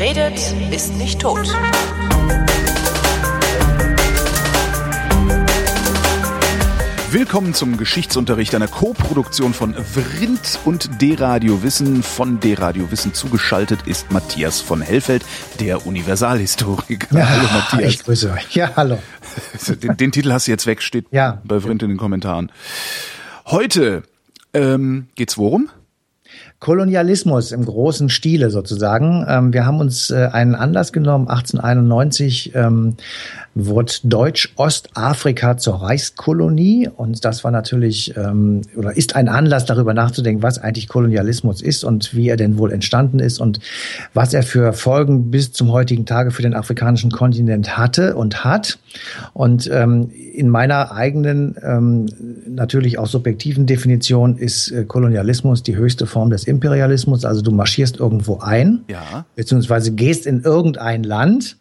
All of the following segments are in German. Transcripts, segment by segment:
Wer redet, ist nicht tot. Willkommen zum Geschichtsunterricht einer Co-Produktion von Vrindt und D-Radio Wissen. Von D-Radio Wissen zugeschaltet ist Matthias von Hellfeld, der Universalhistoriker. Ja, hallo Matthias. Ich grüße euch. Ja, hallo. Den, den Titel hast du jetzt weg, steht ja. bei Vrindt in den Kommentaren. Heute ähm, geht's worum? Kolonialismus im großen Stile sozusagen. Ähm, wir haben uns äh, einen Anlass genommen, 1891 ähm, wurde Deutsch-Ostafrika zur Reichskolonie und das war natürlich ähm, oder ist ein Anlass darüber nachzudenken, was eigentlich Kolonialismus ist und wie er denn wohl entstanden ist und was er für Folgen bis zum heutigen Tage für den afrikanischen Kontinent hatte und hat. Und ähm, in meiner eigenen, ähm, natürlich auch subjektiven Definition ist äh, Kolonialismus die höchste Form des Imperialismus. Also du marschierst irgendwo ein, ja. beziehungsweise gehst in irgendein Land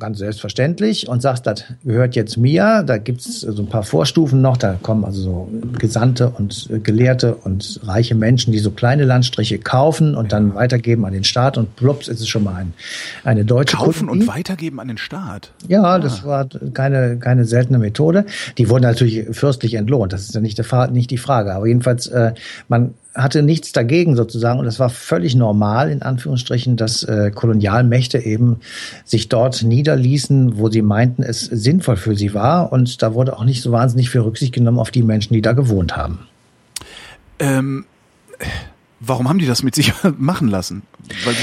ganz selbstverständlich und sagst, das gehört jetzt mir. Da gibt's so ein paar Vorstufen noch. Da kommen also so Gesandte und Gelehrte und reiche Menschen, die so kleine Landstriche kaufen und dann weitergeben an den Staat. Und plups, ist es schon mal ein, eine deutsche Kaufen Kolonie. und weitergeben an den Staat? Ja, ah. das war keine, keine seltene Methode. Die wurden natürlich fürstlich entlohnt. Das ist ja nicht die, nicht die Frage. Aber jedenfalls, äh, man hatte nichts dagegen sozusagen und es war völlig normal in Anführungsstrichen, dass äh, Kolonialmächte eben sich dort niederließen, wo sie meinten, es sinnvoll für sie war und da wurde auch nicht so wahnsinnig viel Rücksicht genommen auf die Menschen, die da gewohnt haben. Ähm, warum haben die das mit sich machen lassen? Weil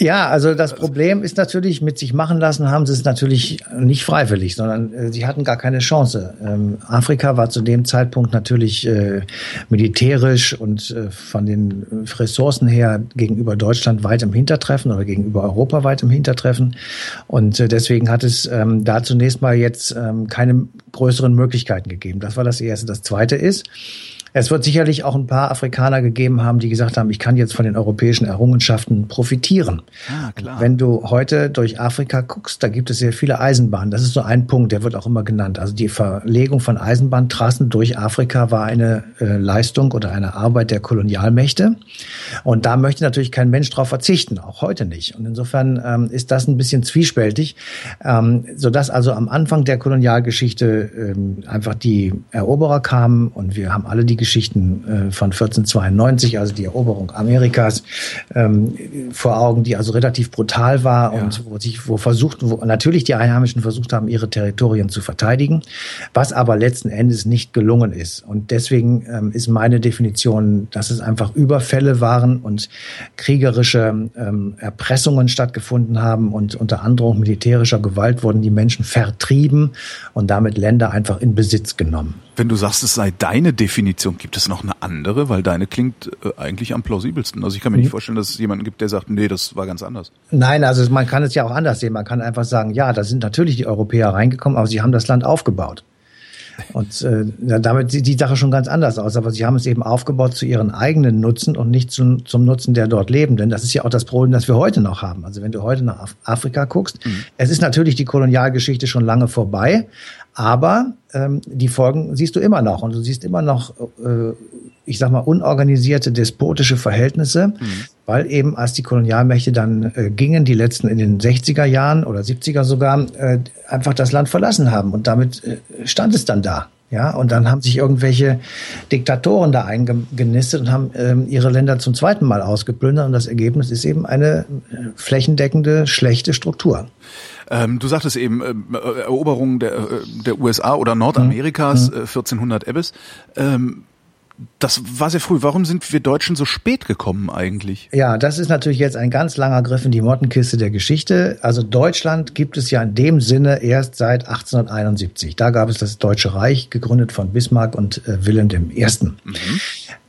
ja, also das Problem ist natürlich, mit sich machen lassen haben sie es natürlich nicht freiwillig, sondern äh, sie hatten gar keine Chance. Ähm, Afrika war zu dem Zeitpunkt natürlich äh, militärisch und äh, von den Ressourcen her gegenüber Deutschland weit im Hintertreffen oder gegenüber Europa weit im Hintertreffen. Und äh, deswegen hat es ähm, da zunächst mal jetzt ähm, keine größeren Möglichkeiten gegeben. Das war das Erste. Das Zweite ist, es wird sicherlich auch ein paar Afrikaner gegeben haben, die gesagt haben, ich kann jetzt von den europäischen Errungenschaften profitieren. Ah, klar. Wenn du heute durch Afrika guckst, da gibt es sehr viele Eisenbahnen. Das ist so ein Punkt, der wird auch immer genannt. Also die Verlegung von Eisenbahntrassen durch Afrika war eine äh, Leistung oder eine Arbeit der Kolonialmächte. Und da möchte natürlich kein Mensch darauf verzichten, auch heute nicht. Und insofern ähm, ist das ein bisschen zwiespältig, ähm, sodass also am Anfang der Kolonialgeschichte ähm, einfach die Eroberer kamen und wir haben alle die Geschichten äh, von 1492, also die Eroberung Amerikas, ähm, vor Augen, die also relativ brutal war ja. und wo sich, wo versucht, wo natürlich die Einheimischen versucht haben, ihre Territorien zu verteidigen, was aber letzten Endes nicht gelungen ist. Und deswegen ähm, ist meine Definition, dass es einfach Überfälle waren und kriegerische ähm, Erpressungen stattgefunden haben und unter Androhung militärischer Gewalt wurden die Menschen vertrieben und damit Länder einfach in Besitz genommen. Wenn du sagst, es sei deine Definition, gibt es noch eine andere? Weil deine klingt äh, eigentlich am plausibelsten. Also ich kann mir nicht mhm. vorstellen, dass es jemanden gibt, der sagt, nee, das war ganz anders. Nein, also man kann es ja auch anders sehen. Man kann einfach sagen, ja, da sind natürlich die Europäer reingekommen, aber sie haben das Land aufgebaut. Und äh, damit sieht die Sache schon ganz anders aus. Aber sie haben es eben aufgebaut zu ihren eigenen Nutzen und nicht zum, zum Nutzen der dort Lebenden. Das ist ja auch das Problem, das wir heute noch haben. Also wenn du heute nach Afrika guckst, mhm. es ist natürlich die Kolonialgeschichte schon lange vorbei, aber ähm, die Folgen siehst du immer noch und du siehst immer noch, äh, ich sag mal, unorganisierte despotische Verhältnisse, mhm. weil eben als die Kolonialmächte dann äh, gingen, die letzten in den 60er Jahren oder 70er sogar, äh, einfach das Land verlassen haben und damit äh, stand es dann da. Ja, und dann haben sich irgendwelche Diktatoren da eingenistet und haben ähm, ihre Länder zum zweiten Mal ausgeplündert und das Ergebnis ist eben eine äh, flächendeckende schlechte Struktur. Ähm, du sagtest eben äh, Eroberung der, äh, der USA oder Nordamerikas, mhm. äh, 1400 Ebbes. Ähm, das war sehr früh. Warum sind wir Deutschen so spät gekommen eigentlich? Ja, das ist natürlich jetzt ein ganz langer Griff in die Mottenkiste der Geschichte. Also Deutschland gibt es ja in dem Sinne erst seit 1871. Da gab es das Deutsche Reich, gegründet von Bismarck und äh, Wilhelm I. Mhm.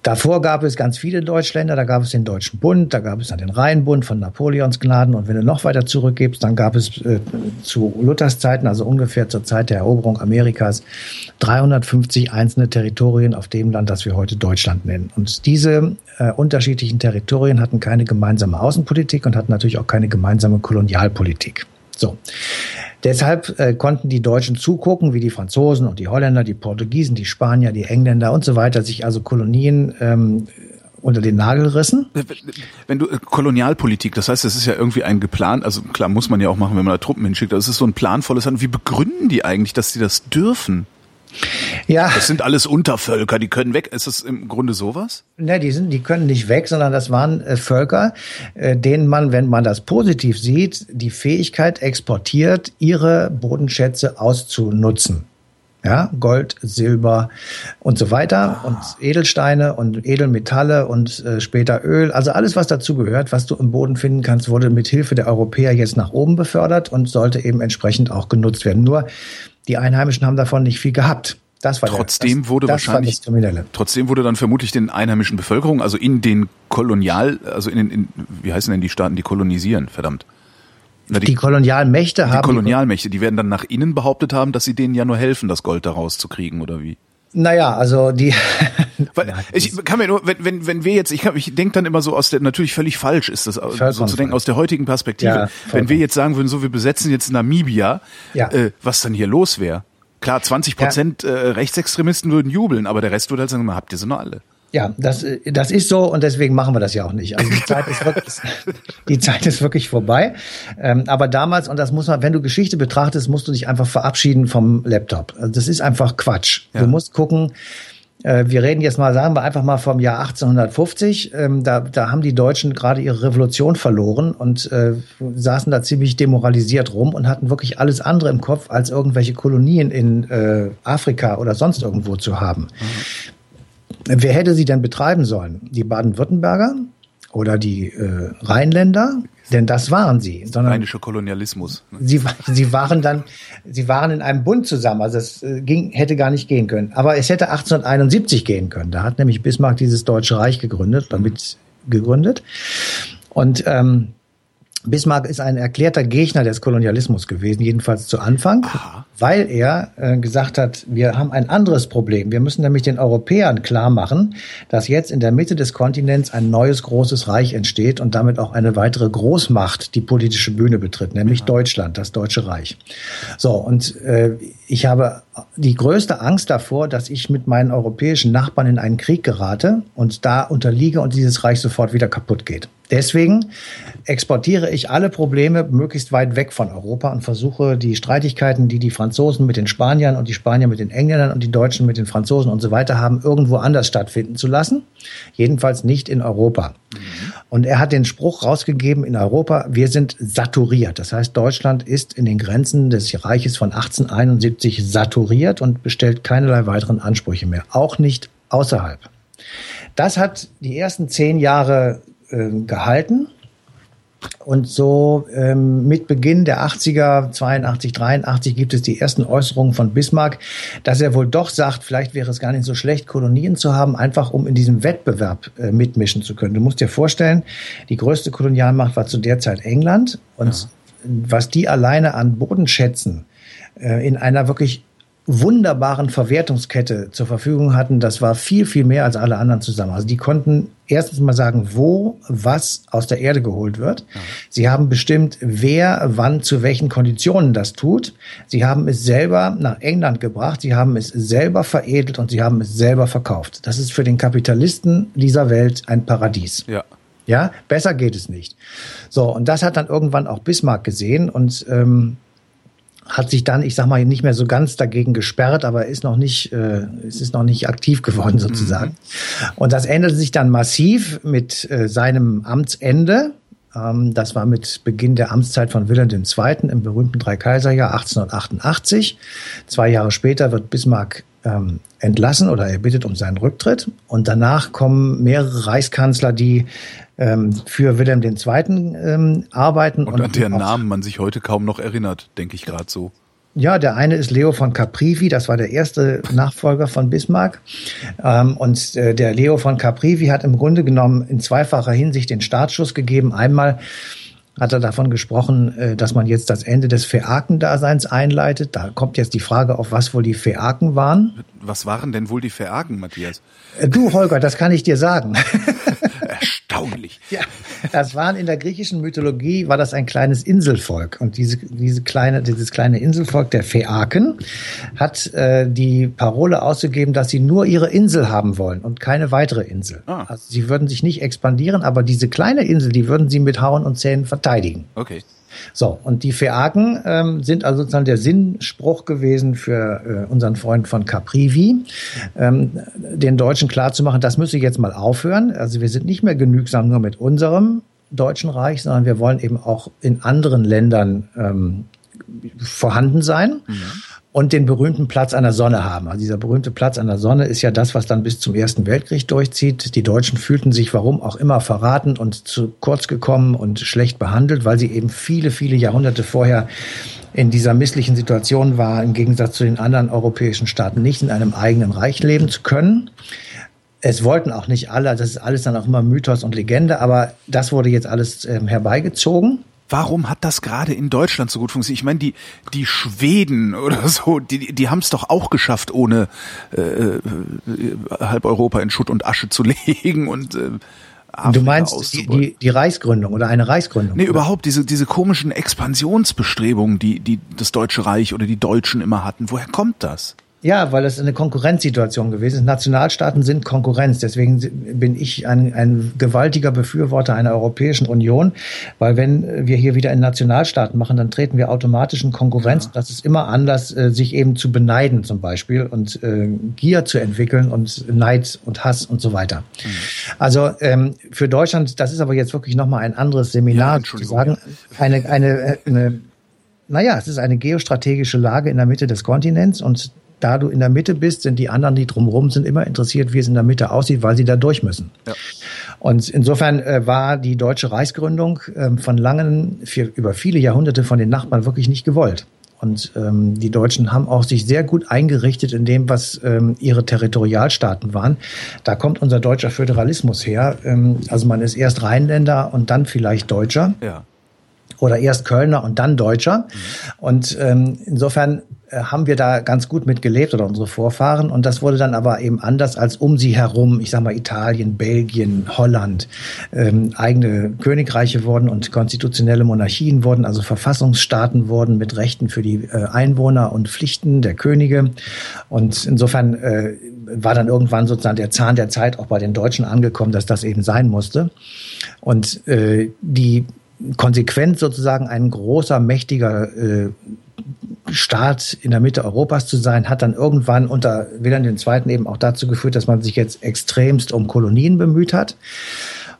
Davor gab es ganz viele Deutschländer, da gab es den Deutschen Bund, da gab es dann den Rheinbund von Napoleons Gnaden und wenn du noch weiter zurückgibst, dann gab es äh, zu Luthers Zeiten, also ungefähr zur Zeit der Eroberung Amerikas, 350 einzelne Territorien auf dem Land, das wir heute Deutschland nennen. Und diese äh, unterschiedlichen Territorien hatten keine gemeinsame Außenpolitik und hatten natürlich auch keine gemeinsame Kolonialpolitik. So. Deshalb äh, konnten die Deutschen zugucken, wie die Franzosen und die Holländer, die Portugiesen, die Spanier, die Engländer und so weiter sich also Kolonien ähm, unter den Nagel rissen. Wenn du äh, Kolonialpolitik, das heißt, es ist ja irgendwie ein geplant, also klar muss man ja auch machen, wenn man da Truppen hinschickt, das ist so ein planvolles Hand. Wie begründen die eigentlich, dass sie das dürfen? Ja. Das sind alles Untervölker, die können weg. Ist das im Grunde sowas? Ne, die sind, die können nicht weg, sondern das waren äh, Völker, äh, denen man, wenn man das positiv sieht, die Fähigkeit exportiert, ihre Bodenschätze auszunutzen. Ja, Gold, Silber und so weiter und Edelsteine und Edelmetalle und äh, später Öl. Also alles, was dazu gehört, was du im Boden finden kannst, wurde mit Hilfe der Europäer jetzt nach oben befördert und sollte eben entsprechend auch genutzt werden. Nur die Einheimischen haben davon nicht viel gehabt. Das war trotzdem der, das, wurde das wahrscheinlich trotzdem wurde dann vermutlich den einheimischen Bevölkerung, also in den Kolonial, also in den, in, wie heißen denn die Staaten, die kolonisieren, verdammt. Na, die, die Kolonialmächte die haben. Kolonialmächte, die werden dann nach innen behauptet haben, dass sie denen ja nur helfen, das Gold da rauszukriegen, oder wie? Naja, also die. Weil ich kann mir nur, wenn, wenn, wenn wir jetzt, ich, kann, ich denke dann immer so aus der, natürlich völlig falsch ist das, Vollkommen so zu denken, aus der heutigen Perspektive. Ja, wenn wir jetzt sagen würden, so wir besetzen jetzt Namibia, ja. äh, was dann hier los wäre. Klar, 20 Prozent ja. äh, Rechtsextremisten würden jubeln, aber der Rest würde halt sagen, habt ihr sie noch alle. Ja, das, das ist so und deswegen machen wir das ja auch nicht. Also die Zeit ist wirklich, die Zeit ist wirklich vorbei. Ähm, aber damals, und das muss man, wenn du Geschichte betrachtest, musst du dich einfach verabschieden vom Laptop. Also das ist einfach Quatsch. Ja. Du musst gucken, äh, wir reden jetzt mal, sagen wir einfach mal vom Jahr 1850. Ähm, da, da haben die Deutschen gerade ihre Revolution verloren und äh, saßen da ziemlich demoralisiert rum und hatten wirklich alles andere im Kopf, als irgendwelche Kolonien in äh, Afrika oder sonst irgendwo zu haben. Mhm. Wer hätte sie denn betreiben sollen? Die Baden-Württemberger oder die äh, Rheinländer? Denn das waren sie. Sondern Rheinischer Kolonialismus. Ne? Sie, sie waren dann, sie waren in einem Bund zusammen. Also es äh, ging, hätte gar nicht gehen können. Aber es hätte 1871 gehen können. Da hat nämlich Bismarck dieses Deutsche Reich gegründet, damit gegründet. Und ähm, Bismarck ist ein erklärter Gegner des Kolonialismus gewesen, jedenfalls zu Anfang, Aha. weil er äh, gesagt hat, wir haben ein anderes Problem. Wir müssen nämlich den Europäern klar machen, dass jetzt in der Mitte des Kontinents ein neues großes Reich entsteht und damit auch eine weitere Großmacht die politische Bühne betritt, nämlich Aha. Deutschland, das Deutsche Reich. So, und äh, ich habe die größte Angst davor, dass ich mit meinen europäischen Nachbarn in einen Krieg gerate und da unterliege und dieses Reich sofort wieder kaputt geht. Deswegen exportiere ich alle Probleme möglichst weit weg von Europa und versuche die Streitigkeiten, die die Franzosen mit den Spaniern und die Spanier mit den Engländern und die Deutschen mit den Franzosen und so weiter haben, irgendwo anders stattfinden zu lassen. Jedenfalls nicht in Europa. Mhm. Und er hat den Spruch rausgegeben in Europa, wir sind saturiert. Das heißt, Deutschland ist in den Grenzen des Reiches von 1871 saturiert und bestellt keinerlei weiteren Ansprüche mehr. Auch nicht außerhalb. Das hat die ersten zehn Jahre äh, gehalten. Und so ähm, mit Beginn der 80er, 82, 83 gibt es die ersten Äußerungen von Bismarck, dass er wohl doch sagt, vielleicht wäre es gar nicht so schlecht, Kolonien zu haben, einfach um in diesem Wettbewerb äh, mitmischen zu können. Du musst dir vorstellen, die größte Kolonialmacht war zu der Zeit England und ja. was die alleine an Bodenschätzen äh, in einer wirklich wunderbaren Verwertungskette zur Verfügung hatten, das war viel, viel mehr als alle anderen zusammen. Also die konnten erstens mal sagen, wo was aus der Erde geholt wird. Ja. Sie haben bestimmt, wer wann zu welchen Konditionen das tut. Sie haben es selber nach England gebracht, sie haben es selber veredelt und sie haben es selber verkauft. Das ist für den Kapitalisten dieser Welt ein Paradies. Ja. Ja, besser geht es nicht. So, und das hat dann irgendwann auch Bismarck gesehen und ähm, hat sich dann, ich sag mal, nicht mehr so ganz dagegen gesperrt, aber ist noch nicht, äh, es ist noch nicht aktiv geworden mhm. sozusagen. Mhm. Und das änderte sich dann massiv mit äh, seinem Amtsende. Ähm, das war mit Beginn der Amtszeit von Wilhelm II. im berühmten Dreikaiserjahr 1888. Zwei Jahre später wird Bismarck ähm, entlassen oder er bittet um seinen Rücktritt. Und danach kommen mehrere Reichskanzler, die ähm, für Wilhelm II. Ähm, arbeiten. Und, und an deren Namen man sich heute kaum noch erinnert, denke ich gerade so. Ja, der eine ist Leo von Caprivi, das war der erste Nachfolger von Bismarck. Ähm, und äh, der Leo von Caprivi hat im Grunde genommen in zweifacher Hinsicht den Startschuss gegeben. Einmal hat er davon gesprochen, äh, dass man jetzt das Ende des Phäakendaseins einleitet. Da kommt jetzt die Frage auf, was wohl die Phäaken waren. Was waren denn wohl die Phäaken, Matthias? Äh, du, Holger, das kann ich dir sagen. Erstaunlich. ja, das waren in der griechischen Mythologie war das ein kleines Inselvolk und diese diese kleine dieses kleine Inselvolk der Phäaken hat äh, die Parole ausgegeben, dass sie nur ihre Insel haben wollen und keine weitere Insel. Ah. Also sie würden sich nicht expandieren, aber diese kleine Insel, die würden sie mit Hauen und Zähnen verteidigen. Okay. So, und die Phäaken ähm, sind also sozusagen der Sinnspruch gewesen für äh, unseren Freund von Caprivi, ähm, den Deutschen klarzumachen, das müsse jetzt mal aufhören. Also wir sind nicht mehr genügsam nur mit unserem Deutschen Reich, sondern wir wollen eben auch in anderen Ländern ähm, vorhanden sein. Mhm und den berühmten Platz an der Sonne haben. Also dieser berühmte Platz an der Sonne ist ja das, was dann bis zum Ersten Weltkrieg durchzieht. Die Deutschen fühlten sich warum auch immer verraten und zu kurz gekommen und schlecht behandelt, weil sie eben viele, viele Jahrhunderte vorher in dieser misslichen Situation war, im Gegensatz zu den anderen europäischen Staaten nicht in einem eigenen Reich leben zu können. Es wollten auch nicht alle, das ist alles dann auch immer Mythos und Legende, aber das wurde jetzt alles ähm, herbeigezogen. Warum hat das gerade in Deutschland so gut funktioniert? Ich meine, die, die Schweden oder so, die, die haben es doch auch geschafft, ohne äh, äh, halb Europa in Schutt und Asche zu legen und äh, Afrika du meinst die, die, die Reichsgründung oder eine Reichsgründung? Nee, oder? überhaupt diese, diese komischen Expansionsbestrebungen, die, die das Deutsche Reich oder die Deutschen immer hatten. Woher kommt das? Ja, weil es eine Konkurrenzsituation gewesen ist. Nationalstaaten sind Konkurrenz. Deswegen bin ich ein, ein gewaltiger Befürworter einer Europäischen Union, weil wenn wir hier wieder in Nationalstaaten machen, dann treten wir automatisch in Konkurrenz. Ja. Das ist immer Anlass, äh, sich eben zu beneiden zum Beispiel und äh, Gier zu entwickeln und Neid und Hass und so weiter. Mhm. Also ähm, für Deutschland, das ist aber jetzt wirklich nochmal ein anderes Seminar, ja, zu sagen, eine, eine, eine naja, es ist eine geostrategische Lage in der Mitte des Kontinents und da du in der Mitte bist, sind die anderen, die drumherum sind, immer interessiert, wie es in der Mitte aussieht, weil sie da durch müssen. Ja. Und insofern äh, war die deutsche Reichsgründung äh, von langen, für, über viele Jahrhunderte von den Nachbarn wirklich nicht gewollt. Und ähm, die Deutschen haben auch sich sehr gut eingerichtet in dem, was ähm, ihre Territorialstaaten waren. Da kommt unser deutscher Föderalismus her. Ähm, also man ist erst Rheinländer und dann vielleicht Deutscher. Ja oder erst Kölner und dann Deutscher. Mhm. Und ähm, insofern haben wir da ganz gut mit gelebt oder unsere Vorfahren. Und das wurde dann aber eben anders als um sie herum, ich sag mal Italien, Belgien, Holland, ähm, eigene Königreiche wurden und konstitutionelle Monarchien wurden, also Verfassungsstaaten wurden mit Rechten für die äh, Einwohner und Pflichten der Könige. Und insofern äh, war dann irgendwann sozusagen der Zahn der Zeit auch bei den Deutschen angekommen, dass das eben sein musste. Und äh, die konsequent sozusagen ein großer, mächtiger äh, Staat in der Mitte Europas zu sein, hat dann irgendwann unter Wilhelm II. eben auch dazu geführt, dass man sich jetzt extremst um Kolonien bemüht hat.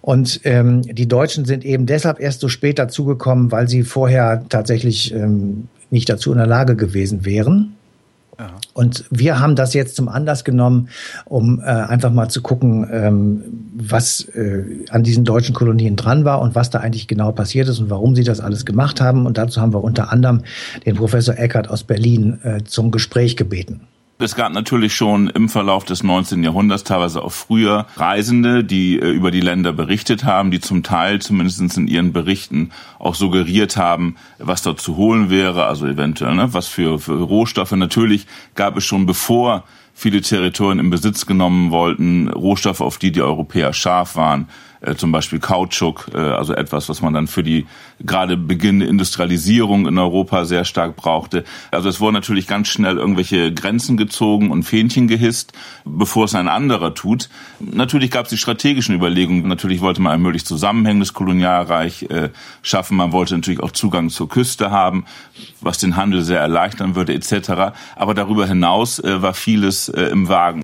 Und ähm, die Deutschen sind eben deshalb erst so spät dazugekommen, weil sie vorher tatsächlich ähm, nicht dazu in der Lage gewesen wären. Und wir haben das jetzt zum Anlass genommen, um äh, einfach mal zu gucken, ähm, was äh, an diesen deutschen Kolonien dran war und was da eigentlich genau passiert ist und warum sie das alles gemacht haben. Und dazu haben wir unter anderem den Professor Eckert aus Berlin äh, zum Gespräch gebeten. Es gab natürlich schon im Verlauf des 19. Jahrhunderts, teilweise auch früher, Reisende, die äh, über die Länder berichtet haben, die zum Teil zumindest in ihren Berichten auch suggeriert haben, was dort zu holen wäre, also eventuell, ne, was für, für Rohstoffe. Natürlich gab es schon bevor viele Territorien in Besitz genommen wollten, Rohstoffe, auf die die Europäer scharf waren, äh, zum Beispiel Kautschuk, äh, also etwas, was man dann für die gerade beginnende Industrialisierung in Europa sehr stark brauchte. Also es wurden natürlich ganz schnell irgendwelche Grenzen gezogen und Fähnchen gehisst, bevor es ein anderer tut. Natürlich gab es die strategischen Überlegungen. Natürlich wollte man ein möglichst zusammenhängendes Kolonialreich äh, schaffen. Man wollte natürlich auch Zugang zur Küste haben, was den Handel sehr erleichtern würde etc. Aber darüber hinaus äh, war vieles äh, im Wagen.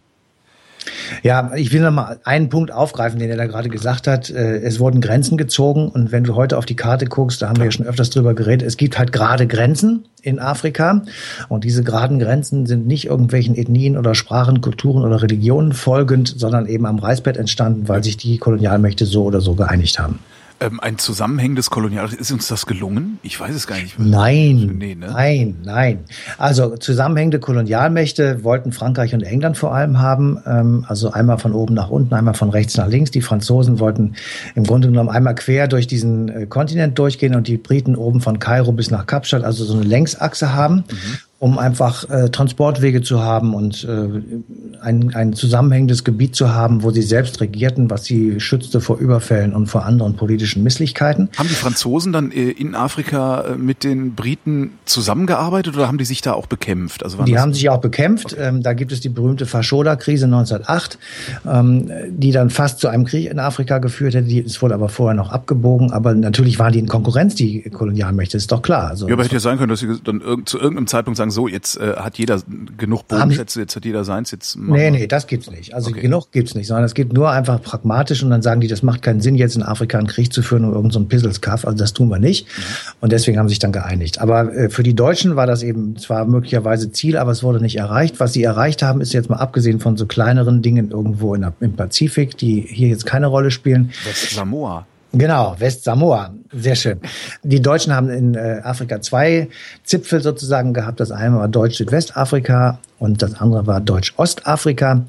Ja, ich will noch mal einen Punkt aufgreifen, den er da gerade gesagt hat. Äh, es wurden Grenzen gezogen und wenn du heute auf die Karte guckst, da haben wir ja schon öfters drüber geredet, es gibt halt gerade Grenzen in Afrika und diese geraden Grenzen sind nicht irgendwelchen Ethnien oder Sprachen, Kulturen oder Religionen folgend, sondern eben am Reißbett entstanden, weil sich die Kolonialmächte so oder so geeinigt haben. Ähm, ein zusammenhängendes Kolonial. Ist uns das gelungen? Ich weiß es gar nicht. Nein, nee, ne? nein, nein. Also zusammenhängende Kolonialmächte wollten Frankreich und England vor allem haben. Ähm, also einmal von oben nach unten, einmal von rechts nach links. Die Franzosen wollten im Grunde genommen einmal quer durch diesen äh, Kontinent durchgehen und die Briten oben von Kairo bis nach Kapstadt, also so eine Längsachse haben. Mhm um einfach äh, Transportwege zu haben und äh, ein, ein zusammenhängendes Gebiet zu haben, wo sie selbst regierten, was sie schützte vor Überfällen und vor anderen politischen Misslichkeiten. Haben die Franzosen dann äh, in Afrika äh, mit den Briten zusammengearbeitet oder haben die sich da auch bekämpft? Also die haben sich auch bekämpft. Okay. Ähm, da gibt es die berühmte Faschoda-Krise 1908, ähm, die dann fast zu einem Krieg in Afrika geführt hätte. Es wurde aber vorher noch abgebogen. Aber natürlich waren die in Konkurrenz, die Kolonialmächte, ist doch klar. Also, ja, aber hätte ja sein können, dass sie dann zu irgendeinem Zeitpunkt sagen, so, jetzt äh, hat jeder genug Bodenschätze, jetzt hat jeder seins, jetzt Nee, nee, das gibt's nicht. Also okay. genug gibt's nicht, sondern es geht nur einfach pragmatisch und dann sagen die, das macht keinen Sinn, jetzt in Afrika einen Krieg zu führen um irgendeinen so Pisselskaff. Also das tun wir nicht. Mhm. Und deswegen haben sie sich dann geeinigt. Aber äh, für die Deutschen war das eben zwar möglicherweise Ziel, aber es wurde nicht erreicht. Was sie erreicht haben, ist jetzt mal abgesehen von so kleineren Dingen irgendwo in der, im Pazifik, die hier jetzt keine Rolle spielen. West Samoa. Genau, West-Samoa. Sehr schön. Die Deutschen haben in äh, Afrika zwei Zipfel sozusagen gehabt. Das eine war Deutsch-Südwestafrika und das andere war Deutsch-Ostafrika.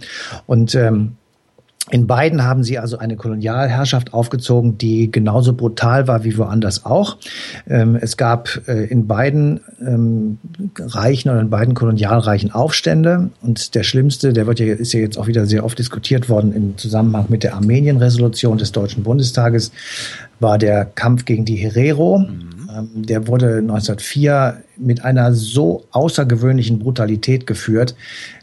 Und ähm, in beiden haben sie also eine Kolonialherrschaft aufgezogen, die genauso brutal war wie woanders auch. Ähm, es gab äh, in beiden ähm, Reichen oder in beiden Kolonialreichen Aufstände. Und der schlimmste, der wird ja, ist ja jetzt auch wieder sehr oft diskutiert worden im Zusammenhang mit der Armenien-Resolution des Deutschen Bundestages, war der Kampf gegen die Herero. Mhm. Ähm, der wurde 1904 mit einer so außergewöhnlichen Brutalität geführt,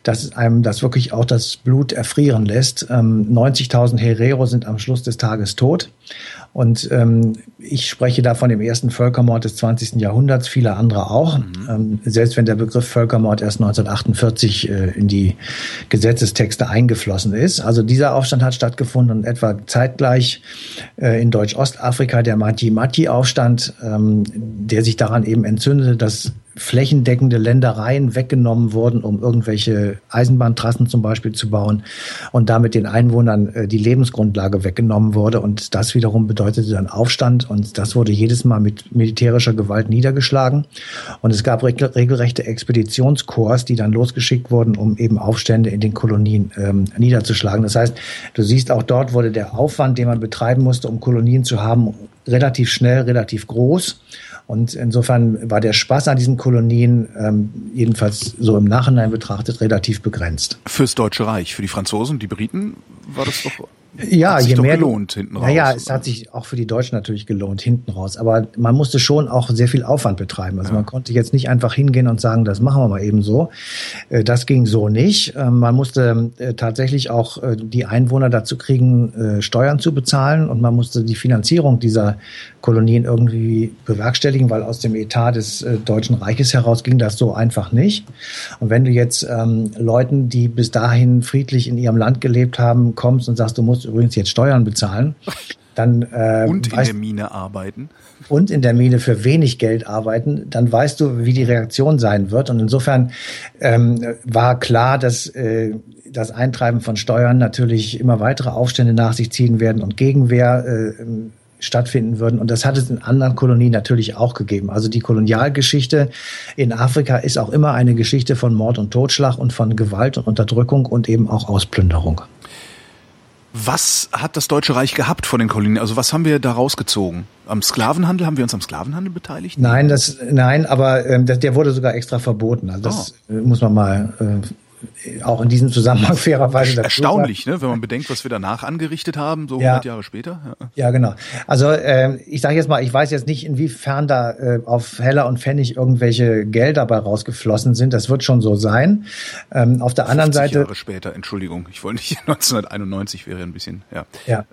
dass einem das wirklich auch das Blut erfrieren lässt. 90.000 ähm, Herero sind am Schluss des Tages tot. Und ähm, ich spreche da von dem ersten Völkermord des 20. Jahrhunderts, viele andere auch. Mhm. Ähm, selbst wenn der Begriff Völkermord erst 1948 äh, in die Gesetzestexte eingeflossen ist. Also dieser Aufstand hat stattgefunden und etwa zeitgleich äh, in Deutsch-Ostafrika der Mati-Mati-Aufstand, ähm, der sich daran eben entzündete, dass flächendeckende Ländereien weggenommen wurden, um irgendwelche Eisenbahntrassen zum Beispiel zu bauen und damit den Einwohnern äh, die Lebensgrundlage weggenommen wurde. Und das wiederum bedeutete dann Aufstand und das wurde jedes Mal mit militärischer Gewalt niedergeschlagen. Und es gab regelrechte Expeditionskorps, die dann losgeschickt wurden, um eben Aufstände in den Kolonien ähm, niederzuschlagen. Das heißt, du siehst auch dort wurde der Aufwand, den man betreiben musste, um Kolonien zu haben, relativ schnell, relativ groß. Und insofern war der Spaß an diesen Kolonien, ähm, jedenfalls so im Nachhinein betrachtet, relativ begrenzt. Fürs Deutsche Reich, für die Franzosen, die Briten war das doch ja, hat je mehr gelohnt hinten raus. Naja, es hat sich auch für die Deutschen natürlich gelohnt hinten raus. Aber man musste schon auch sehr viel Aufwand betreiben. Also ja. man konnte jetzt nicht einfach hingehen und sagen, das machen wir mal eben so. Äh, das ging so nicht. Ähm, man musste äh, tatsächlich auch äh, die Einwohner dazu kriegen, Steuern zu bezahlen und man musste die Finanzierung dieser Kolonien irgendwie bewerkstelligen, weil aus dem Etat des Deutschen Reiches heraus ging das so einfach nicht. Und wenn du jetzt ähm, Leuten, die bis dahin friedlich in ihrem Land gelebt haben, kommst und sagst, du musst übrigens jetzt Steuern bezahlen. Dann, äh, und in weißt, der Mine arbeiten. Und in der Mine für wenig Geld arbeiten, dann weißt du, wie die Reaktion sein wird. Und insofern ähm, war klar, dass äh, das Eintreiben von Steuern natürlich immer weitere Aufstände nach sich ziehen werden und Gegenwehr äh, stattfinden würden. Und das hat es in anderen Kolonien natürlich auch gegeben. Also die Kolonialgeschichte in Afrika ist auch immer eine Geschichte von Mord und Totschlag und von Gewalt und Unterdrückung und eben auch Ausplünderung. Was hat das Deutsche Reich gehabt von den Kolonien? Also was haben wir da rausgezogen? Am Sklavenhandel haben wir uns am Sklavenhandel beteiligt? Nein, das nein, aber ähm, der wurde sogar extra verboten. Also das oh. muss man mal äh, auch in diesem Zusammenhang fairerweise Erstaunlich, ne, wenn man bedenkt, was wir danach angerichtet haben, so ja. 100 Jahre später. Ja, ja genau. Also äh, ich sage jetzt mal, ich weiß jetzt nicht, inwiefern da äh, auf Heller und Pfennig irgendwelche Gelder dabei rausgeflossen sind. Das wird schon so sein. Ähm, auf der anderen Seite. Jahre später, Entschuldigung, ich wollte nicht 1991 wäre ein bisschen, ja. Ja,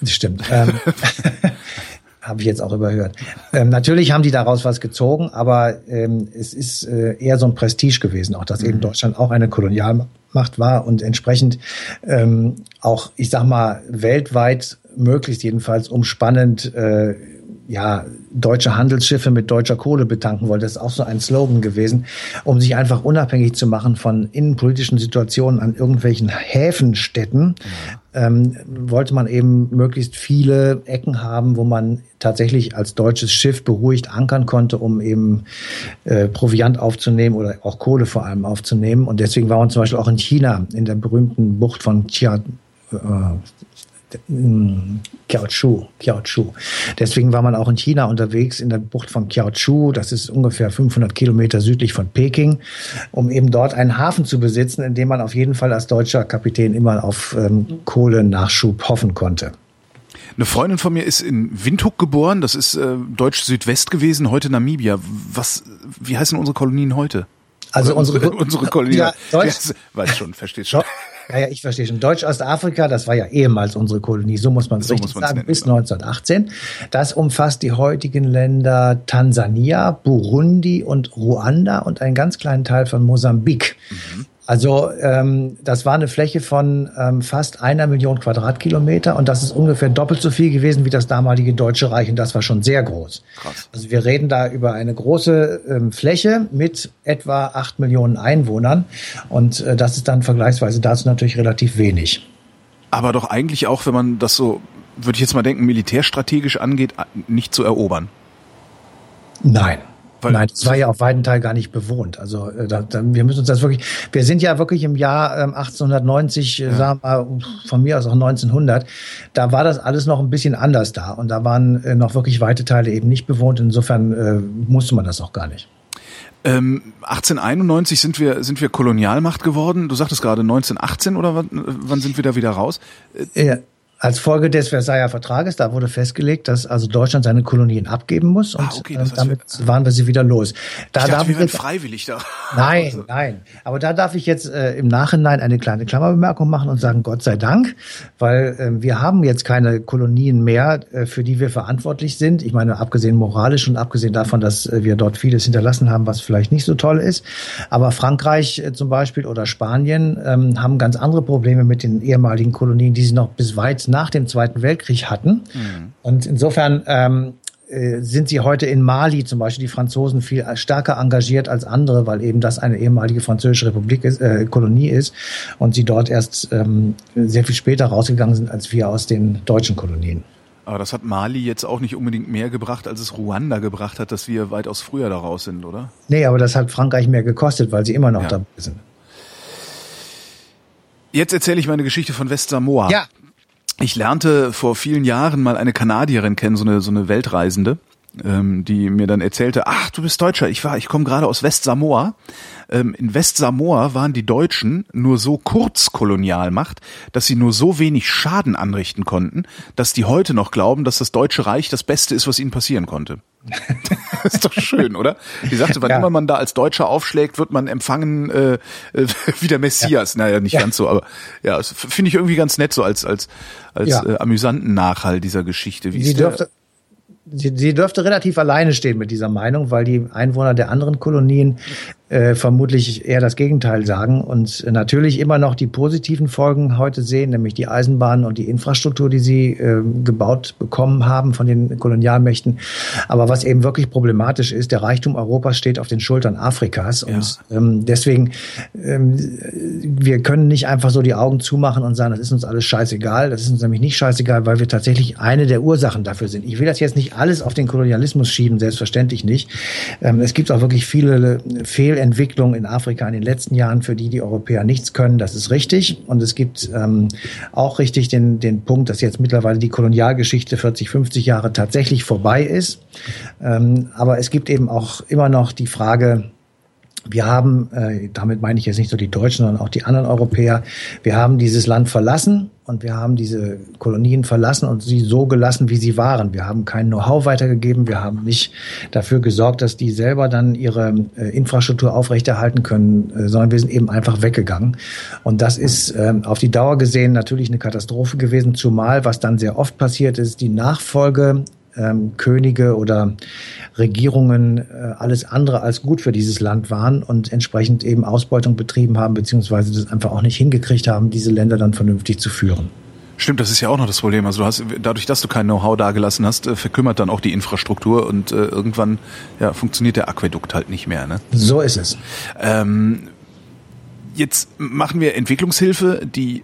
das stimmt. ähm, habe ich jetzt auch überhört. Ähm, natürlich haben die daraus was gezogen, aber ähm, es ist äh, eher so ein Prestige gewesen, auch dass mhm. eben Deutschland auch eine Kolonialmacht war und entsprechend ähm, auch, ich sag mal, weltweit möglichst jedenfalls umspannend äh, ja, deutsche Handelsschiffe mit deutscher Kohle betanken wollte. Das ist auch so ein Slogan gewesen, um sich einfach unabhängig zu machen von innenpolitischen Situationen an irgendwelchen Häfenstädten. Ja. Ähm, wollte man eben möglichst viele Ecken haben, wo man tatsächlich als deutsches Schiff beruhigt ankern konnte, um eben äh, Proviant aufzunehmen oder auch Kohle vor allem aufzunehmen. Und deswegen war man zum Beispiel auch in China, in der berühmten Bucht von Chia, äh, Kiaochu, Kiaochu. Deswegen war man auch in China unterwegs, in der Bucht von Kiaochu. Das ist ungefähr 500 Kilometer südlich von Peking, um eben dort einen Hafen zu besitzen, in dem man auf jeden Fall als deutscher Kapitän immer auf ähm, Kohlenachschub hoffen konnte. Eine Freundin von mir ist in Windhoek geboren, das ist äh, Deutsch Südwest gewesen, heute Namibia. Was, wie heißen unsere Kolonien heute? Also unsere, unsere Kolonien. Ja, Deutsch, weiß schon, verstehst schon. Ja, ja, ich verstehe schon. Deutsch-Ostafrika, das war ja ehemals unsere Kolonie, so muss man es so richtig sagen, nennen, bis ja. 1918. Das umfasst die heutigen Länder Tansania, Burundi und Ruanda und einen ganz kleinen Teil von Mosambik. Mhm. Also ähm, das war eine Fläche von ähm, fast einer Million Quadratkilometer und das ist ungefähr doppelt so viel gewesen wie das damalige Deutsche Reich und das war schon sehr groß. Krass. Also wir reden da über eine große ähm, Fläche mit etwa acht Millionen Einwohnern und äh, das ist dann vergleichsweise dazu natürlich relativ wenig. Aber doch eigentlich auch, wenn man das so, würde ich jetzt mal denken, militärstrategisch angeht, nicht zu erobern. Nein. Weil Nein, das war ja auf weiten Teil gar nicht bewohnt. Also äh, da, da, wir müssen uns das wirklich, wir sind ja wirklich im Jahr ähm, 1890, äh, ja. sagen wir mal, von mir aus auch 1900, da war das alles noch ein bisschen anders da und da waren äh, noch wirklich weite Teile eben nicht bewohnt. Insofern äh, musste man das auch gar nicht. Ähm, 1891 sind wir sind wir Kolonialmacht geworden. Du sagtest gerade 1918 oder wann, wann sind wir da wieder raus? Äh, ja. Als Folge des Versailler Vertrages, da wurde festgelegt, dass also Deutschland seine Kolonien abgeben muss und ah, okay, äh, damit wir, waren wir sie wieder los. Da ich dachte, wir jetzt, freiwillig da. Nein, also. nein. Aber da darf ich jetzt äh, im Nachhinein eine kleine Klammerbemerkung machen und sagen, Gott sei Dank, weil äh, wir haben jetzt keine Kolonien mehr, äh, für die wir verantwortlich sind. Ich meine, abgesehen moralisch und abgesehen davon, dass äh, wir dort vieles hinterlassen haben, was vielleicht nicht so toll ist. Aber Frankreich äh, zum Beispiel oder Spanien ähm, haben ganz andere Probleme mit den ehemaligen Kolonien, die sie noch bis weit nach dem Zweiten Weltkrieg hatten. Mhm. Und insofern ähm, äh, sind sie heute in Mali zum Beispiel die Franzosen viel stärker engagiert als andere, weil eben das eine ehemalige französische Republik ist, äh, Kolonie ist und sie dort erst ähm, sehr viel später rausgegangen sind als wir aus den deutschen Kolonien. Aber das hat Mali jetzt auch nicht unbedingt mehr gebracht, als es Ruanda gebracht hat, dass wir weitaus früher da raus sind, oder? Nee, aber das hat Frankreich mehr gekostet, weil sie immer noch ja. dabei sind. Jetzt erzähle ich meine Geschichte von Westsamoa. Ja ich lernte vor vielen Jahren mal eine Kanadierin kennen, so eine, so eine Weltreisende, ähm, die mir dann erzählte, ach, du bist Deutscher, ich war, ich komme gerade aus Westsamoa. Ähm, in Westsamoa waren die Deutschen nur so kurz Kolonialmacht, dass sie nur so wenig Schaden anrichten konnten, dass die heute noch glauben, dass das Deutsche Reich das Beste ist, was ihnen passieren konnte. das ist doch schön, oder? Die sagte, wann ja. immer man da als Deutscher aufschlägt, wird man empfangen äh, äh, wie der Messias. Ja. Naja, nicht ja. ganz so, aber ja, das finde ich irgendwie ganz nett so als als als äh, amüsanten Nachhall dieser Geschichte. Wie Sie dürfte, sie, sie dürfte relativ alleine stehen mit dieser Meinung, weil die Einwohner der anderen Kolonien äh, vermutlich eher das Gegenteil sagen und natürlich immer noch die positiven Folgen heute sehen, nämlich die Eisenbahn und die Infrastruktur, die sie äh, gebaut bekommen haben von den Kolonialmächten. Aber was eben wirklich problematisch ist, der Reichtum Europas steht auf den Schultern Afrikas ja. und ähm, deswegen ähm, wir können nicht einfach so die Augen zumachen und sagen, das ist uns alles scheißegal. Das ist uns nämlich nicht scheißegal, weil wir tatsächlich eine der Ursachen dafür sind. Ich will das jetzt nicht alles auf den Kolonialismus schieben, selbstverständlich nicht. Ähm, es gibt auch wirklich viele Fehl Entwicklung in Afrika in den letzten Jahren, für die die Europäer nichts können. Das ist richtig. Und es gibt ähm, auch richtig den, den Punkt, dass jetzt mittlerweile die Kolonialgeschichte 40, 50 Jahre tatsächlich vorbei ist. Ähm, aber es gibt eben auch immer noch die Frage, wir haben, äh, damit meine ich jetzt nicht nur die Deutschen, sondern auch die anderen Europäer, wir haben dieses Land verlassen und wir haben diese Kolonien verlassen und sie so gelassen, wie sie waren. Wir haben kein Know-how weitergegeben, wir haben nicht dafür gesorgt, dass die selber dann ihre äh, Infrastruktur aufrechterhalten können, äh, sondern wir sind eben einfach weggegangen. Und das ist äh, auf die Dauer gesehen natürlich eine Katastrophe gewesen, zumal was dann sehr oft passiert ist, die Nachfolge ähm, Könige oder Regierungen äh, alles andere als gut für dieses Land waren und entsprechend eben Ausbeutung betrieben haben, beziehungsweise das einfach auch nicht hingekriegt haben, diese Länder dann vernünftig zu führen. Stimmt, das ist ja auch noch das Problem. Also du hast, dadurch, dass du kein Know-how dagelassen hast, äh, verkümmert dann auch die Infrastruktur und äh, irgendwann ja, funktioniert der Aquädukt halt nicht mehr. Ne? So ist es. Ähm, jetzt machen wir Entwicklungshilfe, die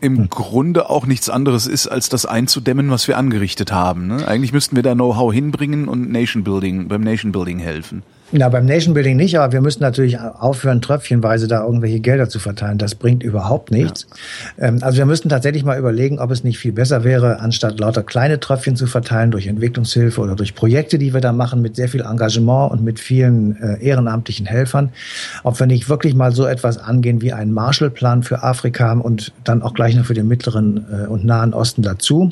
im hm. Grunde auch nichts anderes ist, als das einzudämmen, was wir angerichtet haben. Ne? Eigentlich müssten wir da Know-how hinbringen und Nation Building, beim Nation Building helfen. Ja, beim Nation Building nicht, aber wir müssen natürlich aufhören, tröpfchenweise da irgendwelche Gelder zu verteilen. Das bringt überhaupt nichts. Ja. Ähm, also wir müssten tatsächlich mal überlegen, ob es nicht viel besser wäre, anstatt lauter kleine Tröpfchen zu verteilen durch Entwicklungshilfe oder durch Projekte, die wir da machen mit sehr viel Engagement und mit vielen äh, ehrenamtlichen Helfern, ob wir nicht wirklich mal so etwas angehen wie einen Marshallplan für Afrika und dann auch gleich noch für den mittleren äh, und nahen Osten dazu,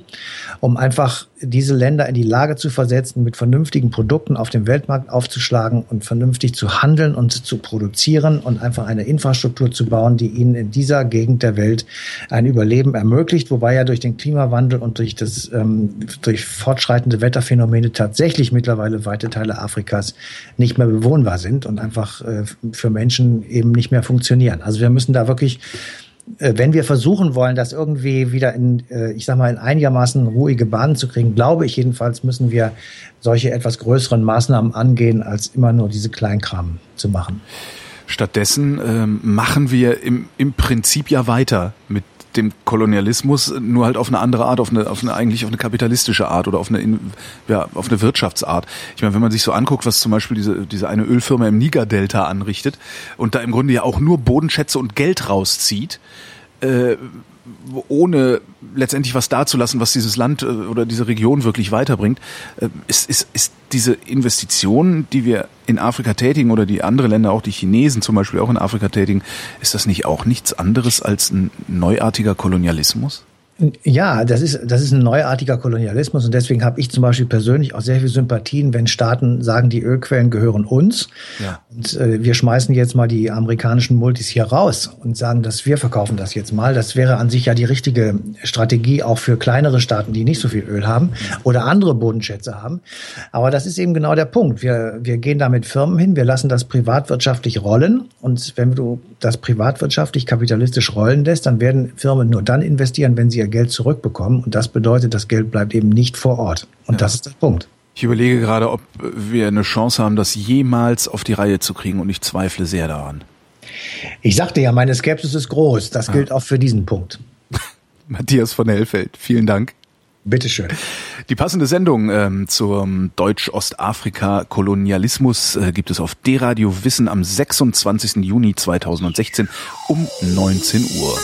um einfach diese Länder in die Lage zu versetzen, mit vernünftigen Produkten auf dem Weltmarkt aufzuschlagen und vernünftig zu handeln und zu produzieren und einfach eine Infrastruktur zu bauen, die ihnen in dieser Gegend der Welt ein Überleben ermöglicht, wobei ja durch den Klimawandel und durch das ähm, durch fortschreitende Wetterphänomene tatsächlich mittlerweile weite Teile Afrikas nicht mehr bewohnbar sind und einfach äh, für Menschen eben nicht mehr funktionieren. Also wir müssen da wirklich wenn wir versuchen wollen, das irgendwie wieder in, äh, ich sag mal, in einigermaßen ruhige Bahnen zu kriegen, glaube ich jedenfalls, müssen wir solche etwas größeren Maßnahmen angehen, als immer nur diese Kleinkram zu machen. Stattdessen ähm, machen wir im, im Prinzip ja weiter mit dem Kolonialismus, nur halt auf eine andere Art, auf eine, auf eine eigentlich auf eine kapitalistische Art oder auf eine, ja, auf eine Wirtschaftsart. Ich meine, wenn man sich so anguckt, was zum Beispiel diese, diese eine Ölfirma im Niger-Delta anrichtet und da im Grunde ja auch nur Bodenschätze und Geld rauszieht, äh, ohne letztendlich was dazulassen, was dieses Land äh, oder diese Region wirklich weiterbringt, äh, ist, ist, ist diese Investition, die wir in Afrika tätigen oder die andere Länder, auch die Chinesen zum Beispiel auch in Afrika tätigen, ist das nicht auch nichts anderes als ein neuartiger Kolonialismus? Ja, das ist, das ist ein neuartiger Kolonialismus und deswegen habe ich zum Beispiel persönlich auch sehr viel Sympathien, wenn Staaten sagen, die Ölquellen gehören uns ja. und äh, wir schmeißen jetzt mal die amerikanischen Multis hier raus und sagen, dass wir verkaufen das jetzt mal. Das wäre an sich ja die richtige Strategie auch für kleinere Staaten, die nicht so viel Öl haben oder andere Bodenschätze haben. Aber das ist eben genau der Punkt. Wir, wir gehen da mit Firmen hin, wir lassen das privatwirtschaftlich rollen und wenn du das privatwirtschaftlich kapitalistisch rollen lässt, dann werden Firmen nur dann investieren, wenn sie ihr Geld zurückbekommen. Und das bedeutet, das Geld bleibt eben nicht vor Ort. Und ja. das ist der Punkt. Ich überlege gerade, ob wir eine Chance haben, das jemals auf die Reihe zu kriegen und ich zweifle sehr daran. Ich sagte ja, meine Skepsis ist groß. Das ah. gilt auch für diesen Punkt. Matthias von Hellfeld, vielen Dank. Bitteschön. Die passende Sendung ähm, zum Deutsch-Ostafrika-Kolonialismus äh, gibt es auf D-Radio Wissen am 26. Juni 2016 um 19 Uhr.